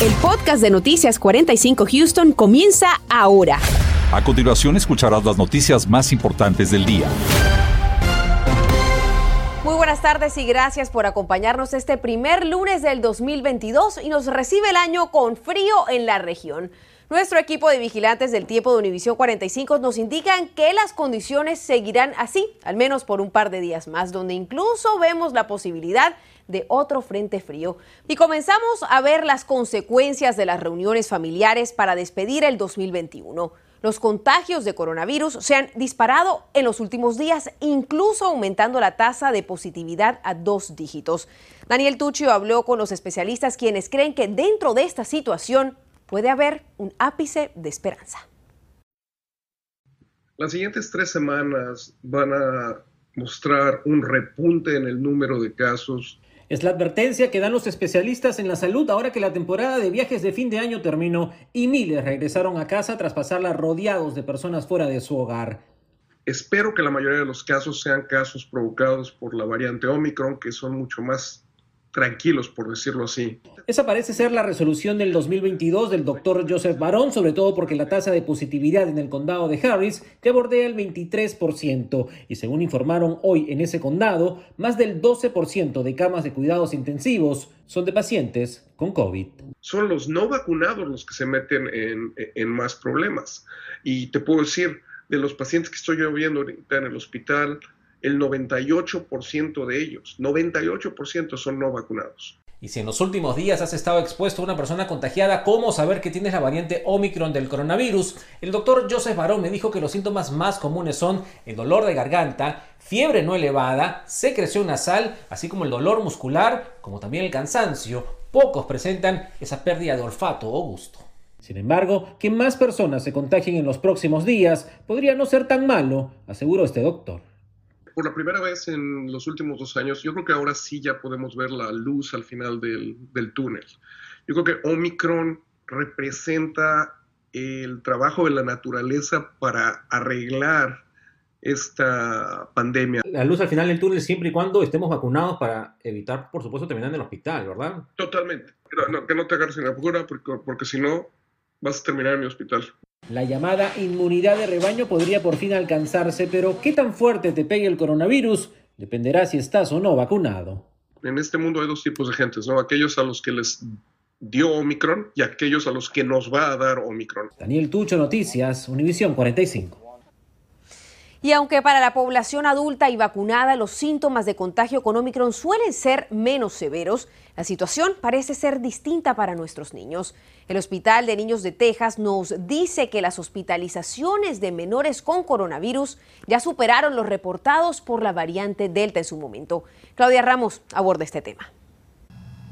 El podcast de Noticias 45 Houston comienza ahora. A continuación escucharás las noticias más importantes del día. Muy buenas tardes y gracias por acompañarnos este primer lunes del 2022 y nos recibe el año con frío en la región. Nuestro equipo de vigilantes del tiempo de Univisión 45 nos indican que las condiciones seguirán así, al menos por un par de días más, donde incluso vemos la posibilidad de otro frente frío. Y comenzamos a ver las consecuencias de las reuniones familiares para despedir el 2021. Los contagios de coronavirus se han disparado en los últimos días, incluso aumentando la tasa de positividad a dos dígitos. Daniel Tuccio habló con los especialistas quienes creen que dentro de esta situación puede haber un ápice de esperanza. Las siguientes tres semanas van a mostrar un repunte en el número de casos es la advertencia que dan los especialistas en la salud ahora que la temporada de viajes de fin de año terminó y miles regresaron a casa tras pasarla rodeados de personas fuera de su hogar. Espero que la mayoría de los casos sean casos provocados por la variante Omicron, que son mucho más tranquilos, por decirlo así. Esa parece ser la resolución del 2022 del doctor Joseph Barón, sobre todo porque la tasa de positividad en el condado de Harris ya bordea el 23%. Y según informaron hoy en ese condado, más del 12% de camas de cuidados intensivos son de pacientes con COVID. Son los no vacunados los que se meten en, en más problemas. Y te puedo decir, de los pacientes que estoy yo viendo ahorita en el hospital, el 98% de ellos, 98% son no vacunados. Y si en los últimos días has estado expuesto a una persona contagiada, ¿cómo saber que tienes la variante Omicron del coronavirus? El doctor Joseph Barón me dijo que los síntomas más comunes son el dolor de garganta, fiebre no elevada, secreción nasal, así como el dolor muscular, como también el cansancio. Pocos presentan esa pérdida de olfato o gusto. Sin embargo, que más personas se contagien en los próximos días podría no ser tan malo, aseguró este doctor por la primera vez en los últimos dos años, yo creo que ahora sí ya podemos ver la luz al final del, túnel. Yo creo que Omicron representa el trabajo de la naturaleza para arreglar esta pandemia. La luz al final del túnel siempre y cuando estemos vacunados para evitar, por supuesto, terminar en el hospital, ¿verdad? Totalmente. que no te agarres en la porque, porque si no vas a terminar en mi hospital. La llamada inmunidad de rebaño podría por fin alcanzarse, pero ¿qué tan fuerte te pegue el coronavirus? Dependerá si estás o no vacunado. En este mundo hay dos tipos de gentes, ¿no? Aquellos a los que les dio Omicron y aquellos a los que nos va a dar Omicron. Daniel Tucho, Noticias, Univisión 45. Y aunque para la población adulta y vacunada los síntomas de contagio con Omicron suelen ser menos severos, la situación parece ser distinta para nuestros niños. El Hospital de Niños de Texas nos dice que las hospitalizaciones de menores con coronavirus ya superaron los reportados por la variante Delta en su momento. Claudia Ramos aborda este tema.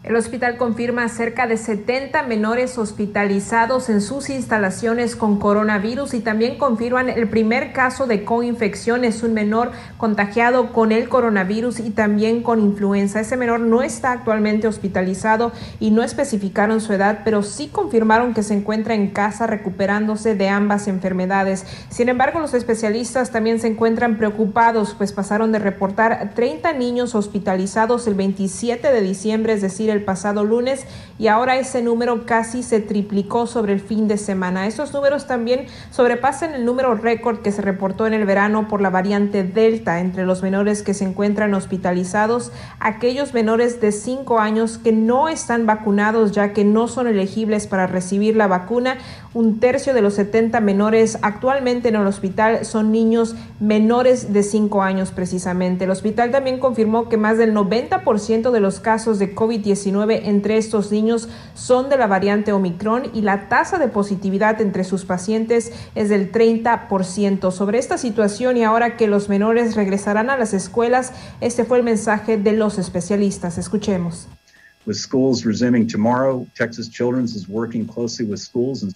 El hospital confirma cerca de 70 menores hospitalizados en sus instalaciones con coronavirus y también confirman el primer caso de coinfección. Es un menor contagiado con el coronavirus y también con influenza. Ese menor no está actualmente hospitalizado y no especificaron su edad, pero sí confirmaron que se encuentra en casa recuperándose de ambas enfermedades. Sin embargo, los especialistas también se encuentran preocupados, pues pasaron de reportar 30 niños hospitalizados el 27 de diciembre, es decir, el pasado lunes y ahora ese número casi se triplicó sobre el fin de semana. Esos números también sobrepasan el número récord que se reportó en el verano por la variante Delta entre los menores que se encuentran hospitalizados, aquellos menores de 5 años que no están vacunados ya que no son elegibles para recibir la vacuna. Un tercio de los 70 menores actualmente en el hospital son niños menores de 5 años precisamente. El hospital también confirmó que más del 90% de los casos de COVID-19 entre estos niños son de la variante Omicron y la tasa de positividad entre sus pacientes es del 30%. Sobre esta situación y ahora que los menores regresarán a las escuelas, este fue el mensaje de los especialistas. Escuchemos. Texas Children's is working closely with schools and.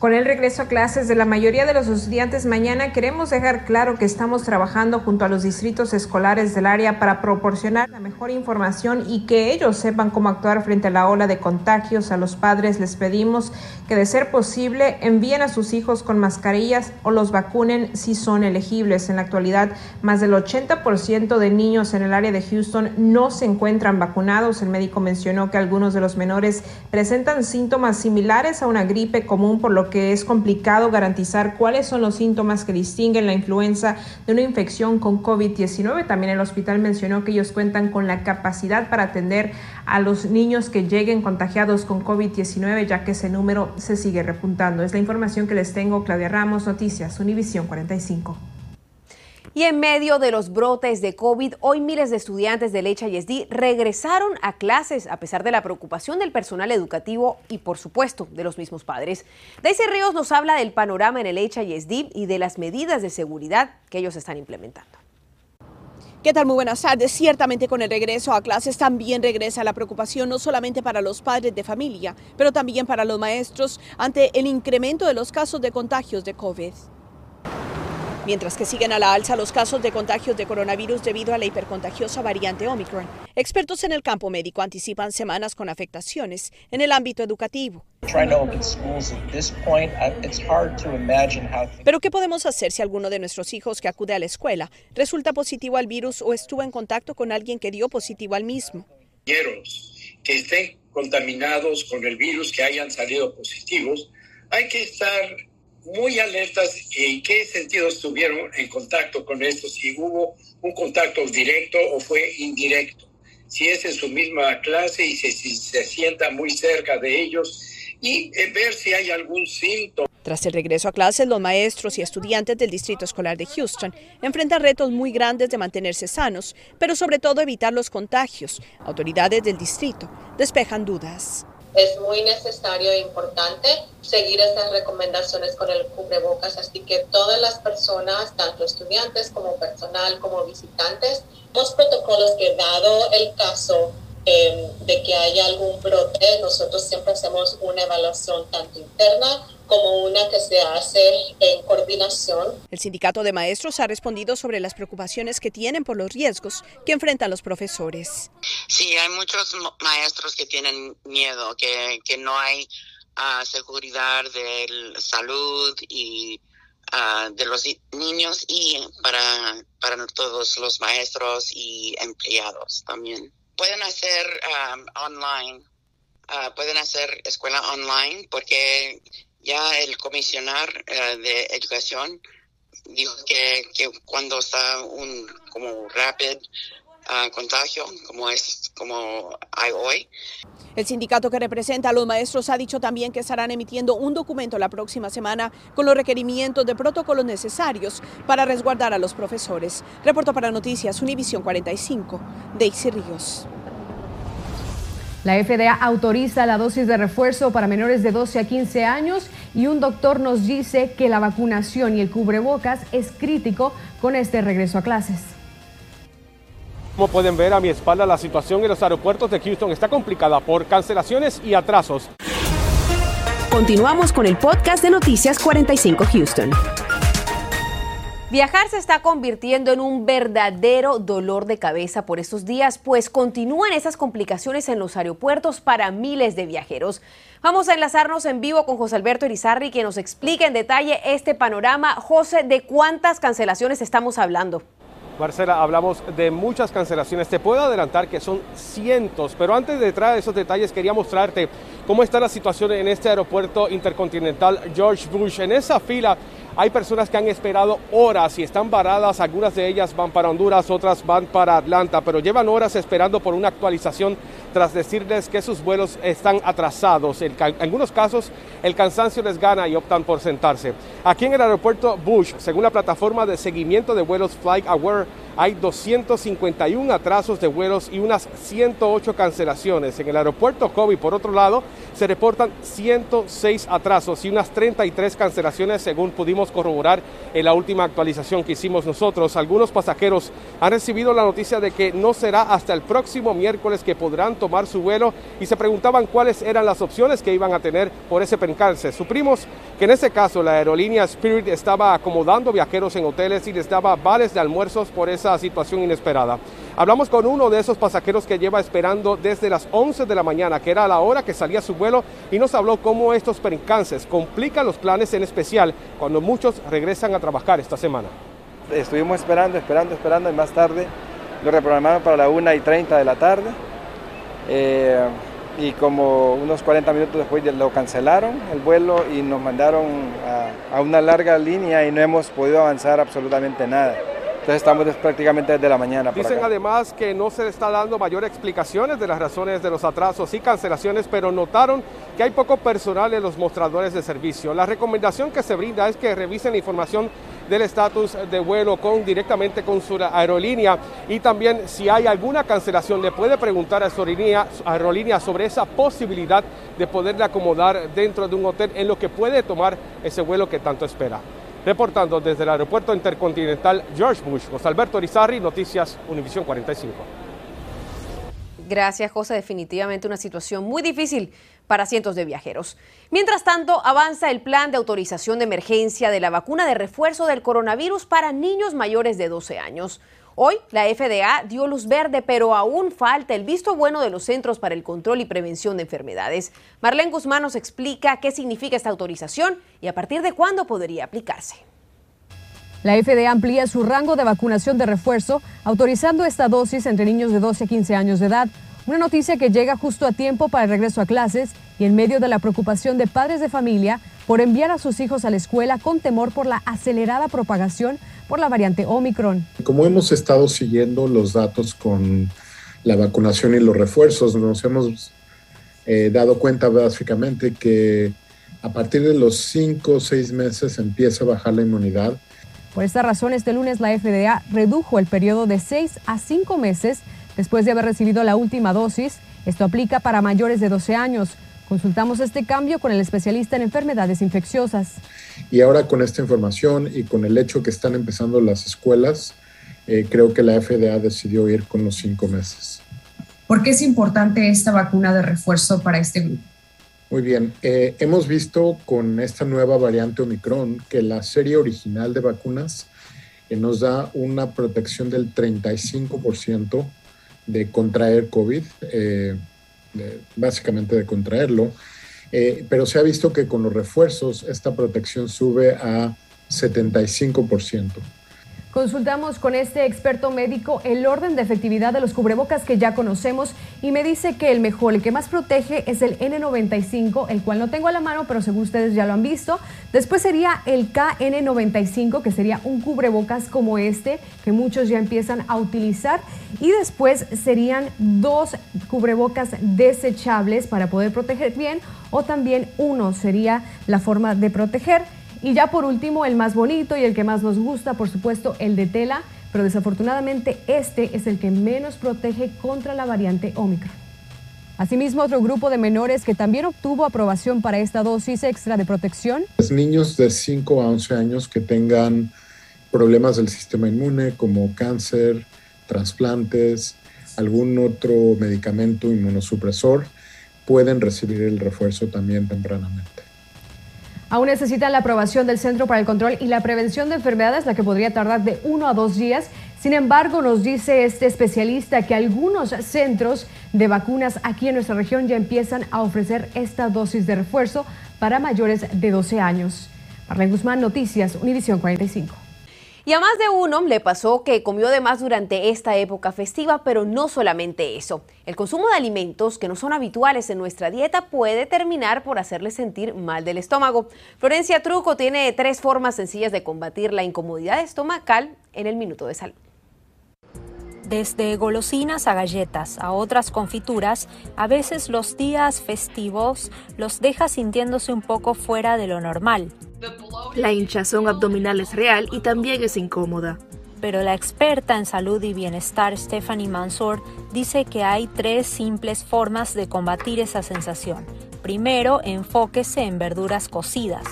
Con el regreso a clases de la mayoría de los estudiantes mañana, queremos dejar claro que estamos trabajando junto a los distritos escolares del área para proporcionar la mejor información y que ellos sepan cómo actuar frente a la ola de contagios. A los padres les pedimos que, de ser posible, envíen a sus hijos con mascarillas o los vacunen si son elegibles. En la actualidad, más del 80% de niños en el área de Houston no se encuentran vacunados. El médico mencionó que algunos de los menores presentan síntomas similares a una gripe común, por lo que es complicado garantizar cuáles son los síntomas que distinguen la influenza de una infección con COVID-19. También el hospital mencionó que ellos cuentan con la capacidad para atender a los niños que lleguen contagiados con COVID-19, ya que ese número se sigue repuntando. Es la información que les tengo. Claudia Ramos, Noticias, Univisión 45. Y en medio de los brotes de COVID, hoy miles de estudiantes del HISD regresaron a clases a pesar de la preocupación del personal educativo y, por supuesto, de los mismos padres. Daisy Ríos nos habla del panorama en el HISD y de las medidas de seguridad que ellos están implementando. ¿Qué tal? Muy buenas tardes. Ciertamente con el regreso a clases también regresa la preocupación no solamente para los padres de familia, pero también para los maestros ante el incremento de los casos de contagios de COVID mientras que siguen a la alza los casos de contagios de coronavirus debido a la hipercontagiosa variante Omicron. Expertos en el campo médico anticipan semanas con afectaciones en el ámbito educativo. Pero ¿qué podemos hacer si alguno de nuestros hijos que acude a la escuela resulta positivo al virus o estuvo en contacto con alguien que dio positivo al mismo? Que estén contaminados con el virus, que hayan salido positivos, hay que estar muy alertas en qué sentido estuvieron en contacto con esto, si hubo un contacto directo o fue indirecto, si es en su misma clase y si, se sienta muy cerca de ellos y eh, ver si hay algún síntoma. Tras el regreso a clases, los maestros y estudiantes del Distrito Escolar de Houston enfrentan retos muy grandes de mantenerse sanos, pero sobre todo evitar los contagios. Autoridades del distrito despejan dudas es muy necesario e importante seguir estas recomendaciones con el cubrebocas, así que todas las personas, tanto estudiantes como personal, como visitantes, los protocolos que dado el caso em, de que haya algún brote, nosotros siempre hacemos una evaluación tanto interna como una que se hace en coordinación. El sindicato de maestros ha respondido sobre las preocupaciones que tienen por los riesgos que enfrentan los profesores. Sí, hay muchos maestros que tienen miedo, que, que no hay uh, seguridad de salud y uh, de los niños y para, para todos los maestros y empleados también. Pueden hacer um, online, uh, pueden hacer escuela online porque ya el comisionar eh, de educación dijo que, que, cuando está un como rápido ah, contagio como es como hay hoy. El sindicato que representa a los maestros ha dicho también que estarán emitiendo un documento la próxima semana con los requerimientos de protocolos necesarios para resguardar a los profesores. Reporto para Noticias Univisión 45, Daisy Ríos. La FDA autoriza la dosis de refuerzo para menores de 12 a 15 años y un doctor nos dice que la vacunación y el cubrebocas es crítico con este regreso a clases. Como pueden ver a mi espalda, la situación en los aeropuertos de Houston está complicada por cancelaciones y atrasos. Continuamos con el podcast de Noticias 45 Houston. Viajar se está convirtiendo en un verdadero dolor de cabeza por estos días, pues continúan esas complicaciones en los aeropuertos para miles de viajeros. Vamos a enlazarnos en vivo con José Alberto Irizarri, que nos explique en detalle este panorama. José, ¿de cuántas cancelaciones estamos hablando? Marcela, hablamos de muchas cancelaciones. Te puedo adelantar que son cientos, pero antes de entrar a esos detalles quería mostrarte cómo está la situación en este aeropuerto intercontinental George Bush. En esa fila hay personas que han esperado horas y están varadas, algunas de ellas van para Honduras, otras van para Atlanta, pero llevan horas esperando por una actualización tras decirles que sus vuelos están atrasados. En algunos casos el cansancio les gana y optan por sentarse. Aquí en el aeropuerto Bush, según la plataforma de seguimiento de vuelos FlightAware, hay 251 atrasos de vuelos y unas 108 cancelaciones. En el aeropuerto Kobe, por otro lado, se reportan 106 atrasos y unas 33 cancelaciones según pudimos corroborar en la última actualización que hicimos nosotros. Algunos pasajeros han recibido la noticia de que no será hasta el próximo miércoles que podrán tomar su vuelo y se preguntaban cuáles eran las opciones que iban a tener por ese percance. Suprimos que en ese caso la aerolínea Spirit estaba acomodando viajeros en hoteles y les daba vales de almuerzos por esa situación inesperada. Hablamos con uno de esos pasajeros que lleva esperando desde las 11 de la mañana, que era la hora que salía su vuelo, y nos habló cómo estos percances complican los planes en especial cuando muchos regresan a trabajar esta semana. Estuvimos esperando, esperando, esperando y más tarde lo reprogramaron para la 1 y 30 de la tarde. Eh, y como unos 40 minutos después lo cancelaron el vuelo y nos mandaron a, a, una larga línea y no hemos podido avanzar absolutamente nada. Entonces estamos prácticamente desde la mañana. Dicen además que no se está dando mayor explicaciones de las razones de los atrasos y cancelaciones, pero notaron que hay poco personal en los mostradores de servicio. La recomendación que se brinda es que revisen la información del estatus de vuelo con, directamente con su aerolínea y también si hay alguna cancelación le puede preguntar a su aerolínea, sobre esa posibilidad de poderle acomodar dentro de un hotel en lo que puede tomar ese vuelo que tanto espera. Reportando desde el aeropuerto intercontinental George Bush, José Alberto Rizarri, Noticias Univisión 45. Gracias, José. Definitivamente una situación muy difícil para cientos de viajeros. Mientras tanto, avanza el plan de autorización de emergencia de la vacuna de refuerzo del coronavirus para niños mayores de 12 años. Hoy la FDA dio luz verde, pero aún falta el visto bueno de los Centros para el Control y Prevención de Enfermedades. Marlene Guzmán nos explica qué significa esta autorización y a partir de cuándo podría aplicarse. La FDA amplía su rango de vacunación de refuerzo, autorizando esta dosis entre niños de 12 a 15 años de edad. Una noticia que llega justo a tiempo para el regreso a clases y en medio de la preocupación de padres de familia por enviar a sus hijos a la escuela con temor por la acelerada propagación por la variante Omicron. Como hemos estado siguiendo los datos con la vacunación y los refuerzos, nos hemos eh, dado cuenta básicamente que a partir de los 5 o 6 meses empieza a bajar la inmunidad. Por esta razón, este lunes la FDA redujo el periodo de 6 a 5 meses después de haber recibido la última dosis. Esto aplica para mayores de 12 años. Consultamos este cambio con el especialista en enfermedades infecciosas. Y ahora con esta información y con el hecho que están empezando las escuelas, eh, creo que la FDA decidió ir con los cinco meses. ¿Por qué es importante esta vacuna de refuerzo para este grupo? Muy bien, eh, hemos visto con esta nueva variante Omicron que la serie original de vacunas eh, nos da una protección del 35% de contraer COVID, eh, básicamente de contraerlo, eh, pero se ha visto que con los refuerzos esta protección sube a 75%. Consultamos con este experto médico el orden de efectividad de los cubrebocas que ya conocemos y me dice que el mejor, el que más protege es el N95, el cual no tengo a la mano, pero según ustedes ya lo han visto. Después sería el KN95, que sería un cubrebocas como este, que muchos ya empiezan a utilizar. Y después serían dos cubrebocas desechables para poder proteger bien, o también uno sería la forma de proteger. Y ya por último, el más bonito y el que más nos gusta, por supuesto, el de tela, pero desafortunadamente este es el que menos protege contra la variante Omicron. Asimismo, otro grupo de menores que también obtuvo aprobación para esta dosis extra de protección. Los niños de 5 a 11 años que tengan problemas del sistema inmune como cáncer, trasplantes, algún otro medicamento inmunosupresor, pueden recibir el refuerzo también tempranamente. Aún necesitan la aprobación del Centro para el Control y la Prevención de Enfermedades, la que podría tardar de uno a dos días. Sin embargo, nos dice este especialista que algunos centros de vacunas aquí en nuestra región ya empiezan a ofrecer esta dosis de refuerzo para mayores de 12 años. Marlene Guzmán, Noticias, Univisión 45. Y a más de uno le pasó que comió de más durante esta época festiva, pero no solamente eso. El consumo de alimentos que no son habituales en nuestra dieta puede terminar por hacerle sentir mal del estómago. Florencia Truco tiene tres formas sencillas de combatir la incomodidad estomacal en el minuto de salud. Desde golosinas a galletas a otras confituras, a veces los días festivos los deja sintiéndose un poco fuera de lo normal. La hinchazón abdominal es real y también es incómoda. pero la experta en salud y bienestar Stephanie Mansour dice que hay tres simples formas de combatir esa sensación. Primero, enfóquese en verduras cocidas.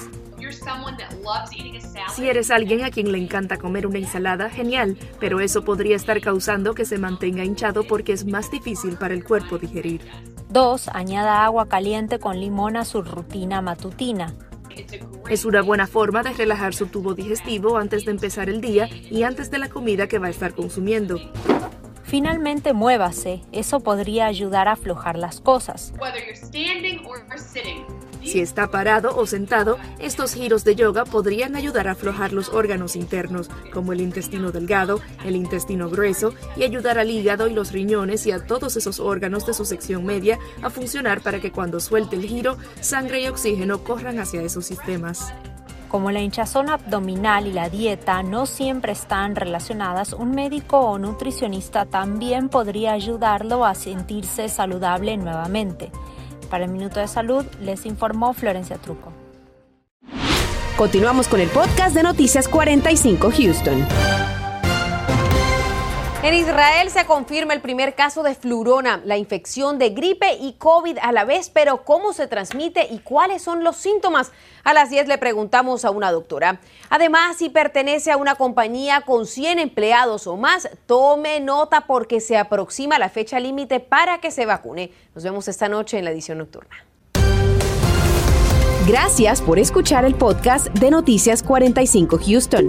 Si eres alguien a quien le encanta comer una ensalada, genial, pero eso podría estar causando que se mantenga hinchado porque es más difícil para el cuerpo digerir. 2. Añada agua caliente con limón a su rutina matutina. Es una buena forma de relajar su tubo digestivo antes de empezar el día y antes de la comida que va a estar consumiendo. Finalmente muévase, eso podría ayudar a aflojar las cosas. Si está parado o sentado, estos giros de yoga podrían ayudar a aflojar los órganos internos, como el intestino delgado, el intestino grueso, y ayudar al hígado y los riñones y a todos esos órganos de su sección media a funcionar para que cuando suelte el giro, sangre y oxígeno corran hacia esos sistemas. Como la hinchazón abdominal y la dieta no siempre están relacionadas, un médico o nutricionista también podría ayudarlo a sentirse saludable nuevamente. Para el Minuto de Salud les informó Florencia Truco. Continuamos con el podcast de Noticias 45 Houston. En Israel se confirma el primer caso de flurona, la infección de gripe y COVID a la vez, pero ¿cómo se transmite y cuáles son los síntomas? A las 10 le preguntamos a una doctora. Además, si pertenece a una compañía con 100 empleados o más, tome nota porque se aproxima la fecha límite para que se vacune. Nos vemos esta noche en la edición nocturna. Gracias por escuchar el podcast de Noticias 45 Houston.